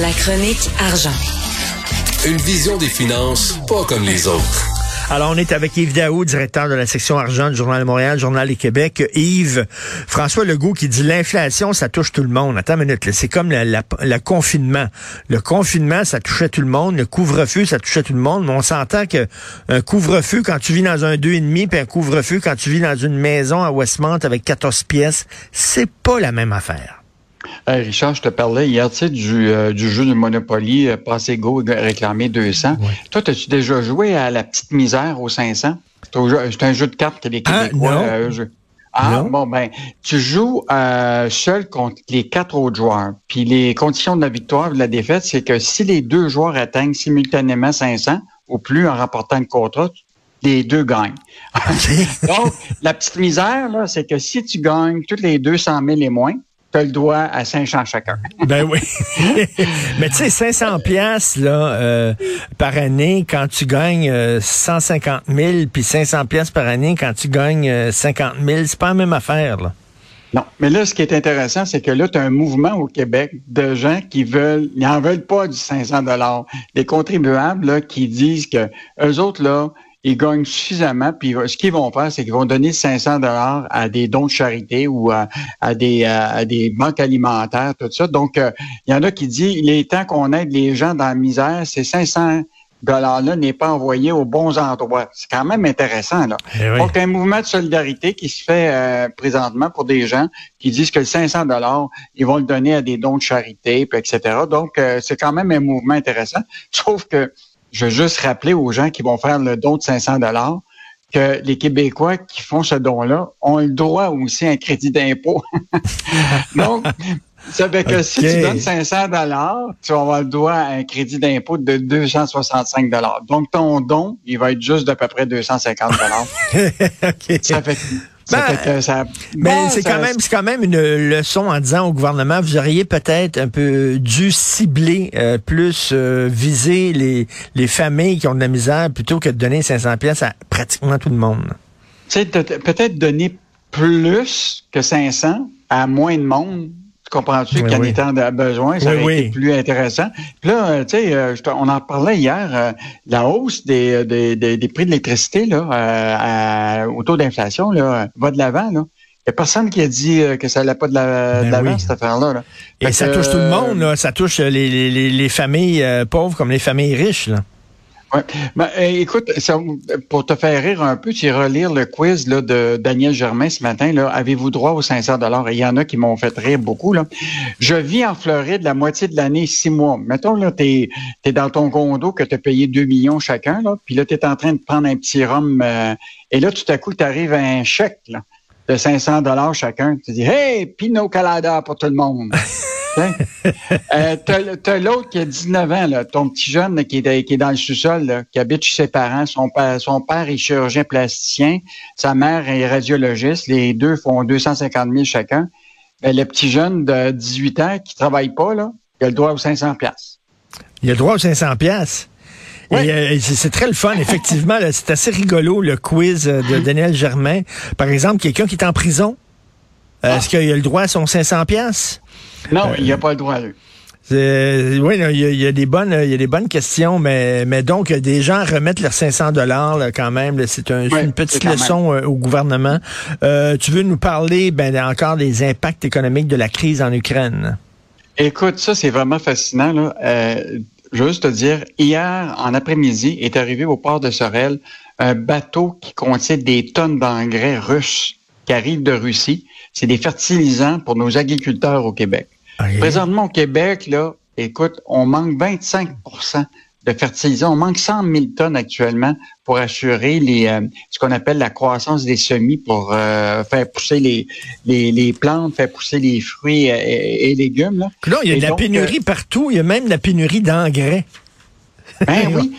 La chronique argent. Une vision des finances pas comme les autres. Alors, on est avec Yves Daou, directeur de la section argent du Journal de Montréal, Journal du Québec. Yves, François Legault qui dit l'inflation, ça touche tout le monde. Attends une minute, c'est comme le confinement. Le confinement, ça touchait tout le monde. Le couvre-feu, ça touchait tout le monde. Mais on s'entend que un couvre-feu quand tu vis dans un deux et demi, puis un couvre-feu quand tu vis dans une maison à Westmont avec 14 pièces, c'est pas la même affaire. Richard, je te parlais hier, tu sais, du, euh, du jeu de Monopoly, euh, passer go, réclamer 200. Toi, as-tu déjà joué à la petite misère au 500? C'est un jeu de cartes que les ah, Québécois euh, jouent. Ah, bon, ben, tu joues euh, seul contre les quatre autres joueurs. Puis les conditions de la victoire ou de la défaite, c'est que si les deux joueurs atteignent simultanément 500 ou plus en remportant le contrat, les deux gagnent. Donc, la petite misère, là, c'est que si tu gagnes toutes les 200 000 et moins, tu le doigt à 500 chacun. ben oui. Mais tu sais, 500 pièces là euh, par année quand tu gagnes 150 euh, 000 puis 500 pièces par année quand tu gagnes 50 euh, 000, c'est pas la même affaire là. Non, mais là, ce qui est intéressant, c'est que là, tu as un mouvement au Québec de gens qui veulent, ils n'en veulent pas du 500 dollars. Des contribuables là, qui disent que eux autres, là, ils gagnent suffisamment. Puis ce qu'ils vont faire, c'est qu'ils vont donner 500 dollars à des dons de charité ou à, des, à des banques alimentaires, tout ça. Donc, euh, il y en a qui disent, il est temps qu'on aide les gens dans la misère. Ces 500 dollars-là n'est pas envoyé aux bons endroits. C'est quand même intéressant. Là. Eh Donc, un mouvement de solidarité qui se fait euh, présentement pour des gens qui disent que le 500 dollars, ils vont le donner à des dons de charité, puis etc. Donc, euh, c'est quand même un mouvement intéressant. Sauf que je veux juste rappeler aux gens qui vont faire le don de 500 dollars que les Québécois qui font ce don-là ont le droit aussi à un crédit d'impôt. Donc, ça veut que si tu donnes 500 dollars, tu vas avoir le droit à un crédit d'impôt de 265 dollars. Donc, ton don, il va être juste d'à peu près 250 dollars. Ça fait ben, mais c'est quand même c'est quand même une leçon en disant au gouvernement vous auriez peut-être un peu dû cibler euh, plus euh, viser les les familles qui ont de la misère plutôt que de donner 500 pièces à pratiquement tout le monde. C'est peut-être donner plus que 500 à moins de monde comprends-tu qu'en étant de besoin, ça aurait été plus intéressant? Puis là, euh, tu sais, euh, on en parlait hier, euh, la hausse des, des, des, prix de l'électricité là, au taux d'inflation là, va de l'avant. Là. Il n'y a personne qui a dit que ça n'allait pas de ben l'avant, cette affaire-là. Là. Et ça touche tout le monde, là. ça touche les, les, les familles pauvres comme les familles riches. Là. Ouais. Ben, écoute, pour te faire rire un peu, tu relire le quiz là, de Daniel Germain ce matin. Avez-vous droit aux 500 dollars? Il y en a qui m'ont fait rire beaucoup. Là. Je vis en Floride la moitié de l'année, six mois. Mettons là, t'es es dans ton condo que tu as payé 2 millions chacun. Là, puis là, tu es en train de prendre un petit rhum. Euh, et là, tout à coup, tu arrives à un chèque là, de 500 dollars chacun. Tu dis, hey, Pinot Calada pour tout le monde. euh, t'as, l'autre qui a 19 ans, là, ton petit jeune qui, est, qui est dans le sous-sol, qui habite chez ses parents. Son père, son père est chirurgien plasticien, sa mère est radiologiste. Les deux font 250 000 chacun. Ben, le petit jeune de 18 ans qui travaille pas, là, il a le droit aux 500 pièces. Il a le droit aux 500 pièces. Euh, c'est très le fun, effectivement. c'est assez rigolo, le quiz euh, de Daniel Germain. Par exemple, quelqu'un qui est en prison, euh, est-ce qu'il a le droit à son 500 pièces Non, il n'a pas le droit. Lui. Oui, il y, a, des bonnes, il y a des bonnes questions, mais, mais donc des gens remettent leurs 500 dollars quand même. C'est une petite leçon au gouvernement. tu veux nous parler ben, encore des impacts économiques de la crise en Ukraine? Écoute, ça c'est vraiment fascinant. Là. juste te dire, hier en après-midi est arrivé au port de Sorel un bateau qui contient des tonnes d'engrais russes qui arrivent de Russie. C'est des fertilisants pour nos agriculteurs au Québec. Présentement au Québec, là, écoute, on manque 25% de fertilisants. On manque 100 000 tonnes actuellement pour assurer les, euh, ce qu'on appelle la croissance des semis pour euh, faire pousser les, les, plantes, faire pousser les fruits et, légumes. Là. il y a de la pénurie partout. Il y a même de la pénurie d'engrais. Ben oui.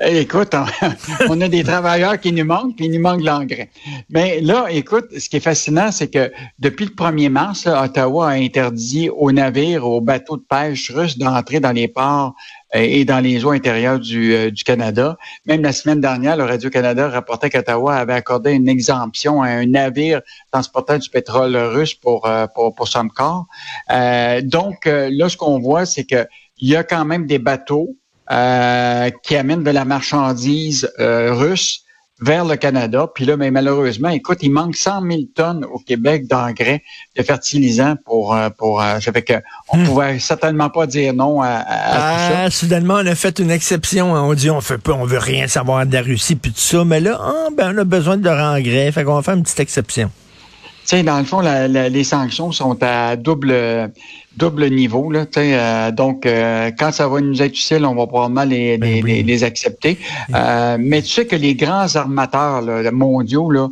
Écoute, on, a des travailleurs qui nous manquent, puis il nous manque l'engrais. Mais là, écoute, ce qui est fascinant, c'est que depuis le 1er mars, Ottawa a interdit aux navires, aux bateaux de pêche russes d'entrer dans les ports euh, et dans les eaux intérieures du, euh, du Canada. Même la semaine dernière, le Radio-Canada rapportait qu'Ottawa avait accordé une exemption à un navire transportant du pétrole russe pour, euh, pour, pour Euh, donc, là, ce qu'on voit, c'est qu'il y a quand même des bateaux qui amènent de la marchandise russe vers le Canada. Puis là, mais malheureusement, écoute, il manque 100 000 tonnes au Québec d'engrais, de fertilisants pour euh, pour. Euh, ça fait que on hmm. pouvait certainement pas dire non à, à ah, Soudainement, on a fait une exception. On dit on fait pas, on veut rien savoir de la Russie puis tout ça. Mais là, ah, ben on a besoin de leur engrais. Fait qu'on va faire une petite exception. Tu sais, dans le fond, les sanctions sont à double double niveau. Là, euh, donc, euh, quand ça va nous être utile, on va probablement les, ben les, les, accepter. Euh, mais tu sais que les grands armateurs là, mondiaux, là,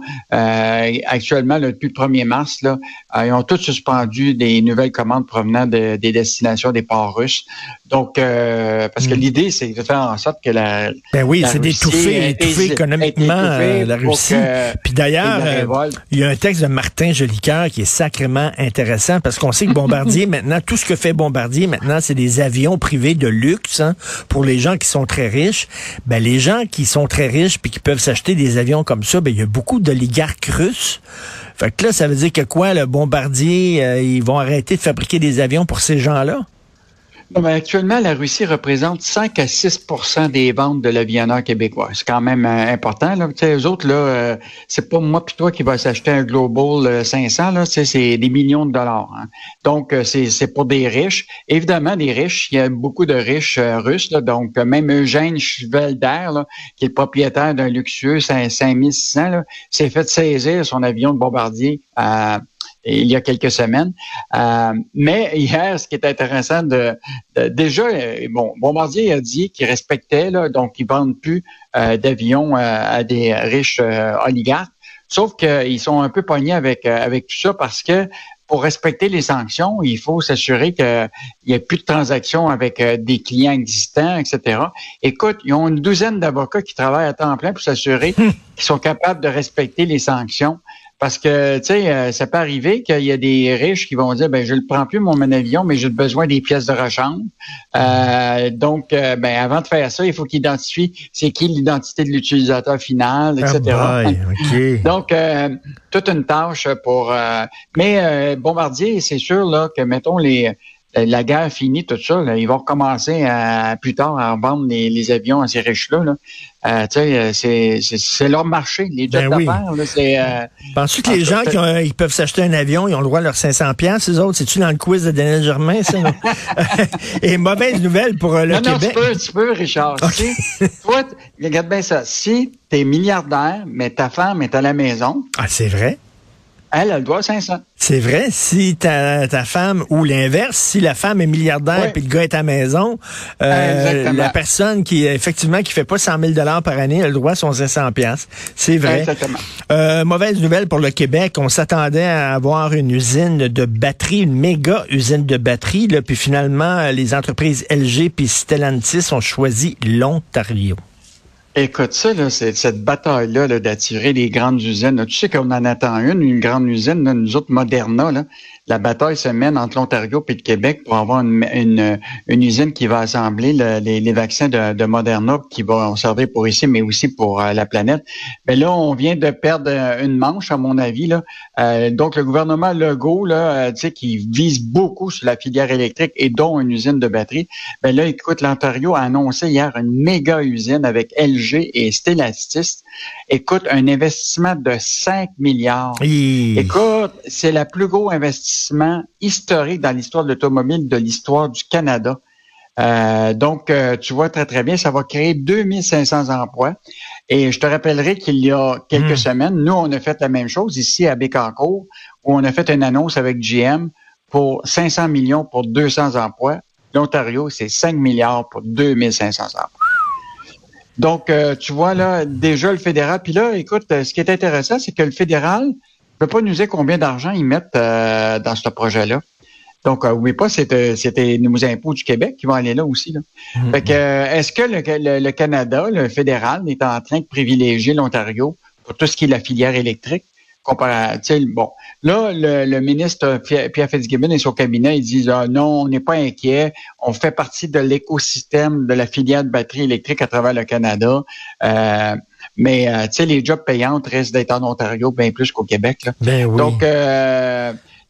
actuellement, depuis le 1er mars, là, ils ont tous suspendu des nouvelles commandes provenant de, des destinations des ports russes. Donc, parce que mm. l'idée, c'est de faire en sorte que la... Ben oui, c'est d'étouffer étouffer économiquement la Russie. Puis d'ailleurs, il y a un texte de Martin Jolicoeur qui est sacrément intéressant parce qu'on sait que Bombardier, maintenant, tout ce que fait Bombardier maintenant, c'est des avions privés de luxe hein, pour les gens qui sont très riches. Ben, les gens qui sont très riches puis qui peuvent s'acheter des avions comme ça, ben, il y a beaucoup d'oligarques russes. Fait que là, ça veut dire que quoi, le Bombardier, euh, ils vont arrêter de fabriquer des avions pour ces gens-là? Actuellement, la Russie représente 5 à 6% des ventes de l'avionneur québécois. C'est quand même euh, important. Là. eux autres, euh, c'est pas moi puis toi qui va s'acheter un Global 500. Euh, là, c'est des millions de dollars. Hein. Donc, c'est pour des riches. Évidemment, des riches. Il y a beaucoup de riches russes. Là, donc, même Eugène Schvelder, là, qui est le propriétaire d'un luxueux 5600, s'est fait saisir son avion de bombardier à il y a quelques semaines. Euh, mais hier, ce qui est intéressant de, déjà, euh, bon, Bombardier a dit qu'il respectait, là, donc ils vendent plus euh, d'avions à des riches oligarques. Sauf qu'ils sont un peu pognés avec avec tout ça parce que pour respecter les sanctions, il faut s'assurer qu'il n'y ait plus de transactions avec des clients existants, etc. Écoute, ils ont une douzaine d'avocats qui travaillent à temps plein pour s'assurer qu'ils sont capables de respecter les sanctions. Parce que, tu sais, euh, ça peut arriver qu'il y a des riches qui vont dire, ben je ne prends plus mon avion, mais j'ai besoin des pièces de rechange. Euh, donc, euh, ben avant de faire ça, il faut qu'il identifie c'est qui l'identité de l'utilisateur final, etc. Ah donc, toute une tâche pour... mais Bombardier, c'est sûr là que, mettons, les la guerre finie, tout ça, ils vont recommencer à, plus tard à vendre les, avions à ces riches-là. Là. Euh, euh c'est leur marché, les jets ben d'affaires. Euh, Penses-tu que les gens qui ils peuvent s'acheter un avion, ils ont le droit à leurs 500 pièces les autres? C'est-tu dans le quiz de Daniel Germain, ça? Et mauvaise nouvelle pour euh, le Québec. Non, tu peux, tu peux, Richard. Si, toi, regarde bien ça. Si tu es milliardaire, mais ta femme est à la maison. Ah, c'est vrai? Elle, elle doit 500. C'est vrai, si ta, ta femme, ou l'inverse, si la femme est milliardaire puis le gars est à la maison, euh, la personne qui, effectivement, qui fait pas 100 000 par année, elle doit son 500 C'est vrai. Exactement. Euh, mauvaise nouvelle pour le Québec. On s'attendait à avoir une usine de batterie, une méga usine de batterie, là, puis finalement, les entreprises LG puis Stellantis ont choisi l'Ontario. Écoute, ça, là, cette bataille-là d'attirer les grandes usines. tu sais qu'on en attend une, une grande usine, nous autres, Moderna, là, la bataille se mène entre l'Ontario et le Québec pour avoir une, une, usine qui va assembler les, les, vaccins de, de, Moderna qui vont servir pour ici, mais aussi pour euh, la planète. Mais là, on vient de perdre euh, une manche, à mon avis. Là. Euh, donc, le gouvernement Legault, là, tu sais, qui vise beaucoup sur la filière électrique et dont une usine de batterie, ben là, écoute, l'Ontario a annoncé hier une méga usine avec LG et Stellantis. Écoute, un investissement de 5 milliards. Écoute, c'est la plus gros investissement historique dans l'histoire de l'automobile de l'histoire du Canada. Euh, donc, euh, tu vois très, très bien, ça va créer 2500 emplois. Et je te rappellerai qu'il y a quelques hmm. semaines, nous, on a fait la même chose ici à Bécancourt, où on a fait une annonce avec GM pour 500 millions pour 200 emplois. L'Ontario, c'est 5 milliards pour 2500 emplois. Donc, euh, tu vois là, déjà le fédéral. Puis là, écoute, ce qui est intéressant, c'est que le fédéral, ne peut pas nous dire combien d'argent ils mettent euh, dans ce projet-là. Donc, euh, oui, pas, c'était, c'était nos impôts du Québec qui vont aller là aussi. Là. Mm-hmm. Fait que, euh, est-ce que le, Canada, le fédéral, est en train de privilégier l'Ontario pour tout ce qui est la filière électrique? Bon, là, le, ministre Pierre Fitzgibbon et son cabinet, ils disent ah, non, on n'est pas inquiet, on fait partie de l'écosystème de la filière de batterie électrique à travers le Canada. Euh, mais tu sais, les jobs payants restent d'être en Ontario bien plus qu'au Québec. Là. Ben oui. Donc,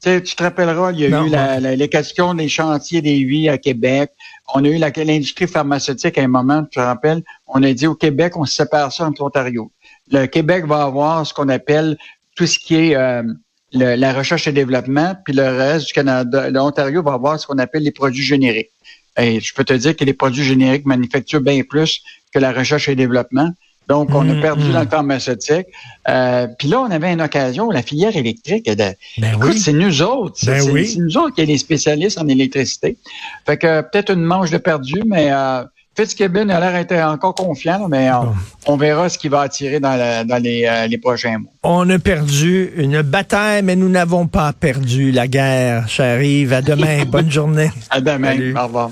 tu te rappelleras, il y a eu la, les questions des chantiers des huit à Québec. On a eu l'industrie pharmaceutique à un moment, tu te rappelles, on a dit au Québec, on se sépare ça entre l'Ontario. Le Québec va avoir ce qu'on appelle tout ce qui est euh, la recherche et développement, puis le reste du Canada, l'Ontario va avoir ce qu'on appelle les produits génériques. Et je peux te dire que les produits génériques manufacturent bien plus que la recherche et développement. Donc, on a mm, perdu dans le pharmaceutique. Euh, Puis là, on avait une occasion, la filière électrique. De, ben écoute, c'est nous autres. Ben c'est nous autres qui sommes les spécialistes en électricité. Fait que peut-être une manche de perdu, mais euh, Fitzgibbon a l'air d'être encore confiant, mais on, verra ce qui va attirer dans, les, euh, les, prochains mois. On a perdu une bataille, mais nous n'avons pas perdu la guerre. J'arrive. À demain. Bonne journée. À demain. Au revoir.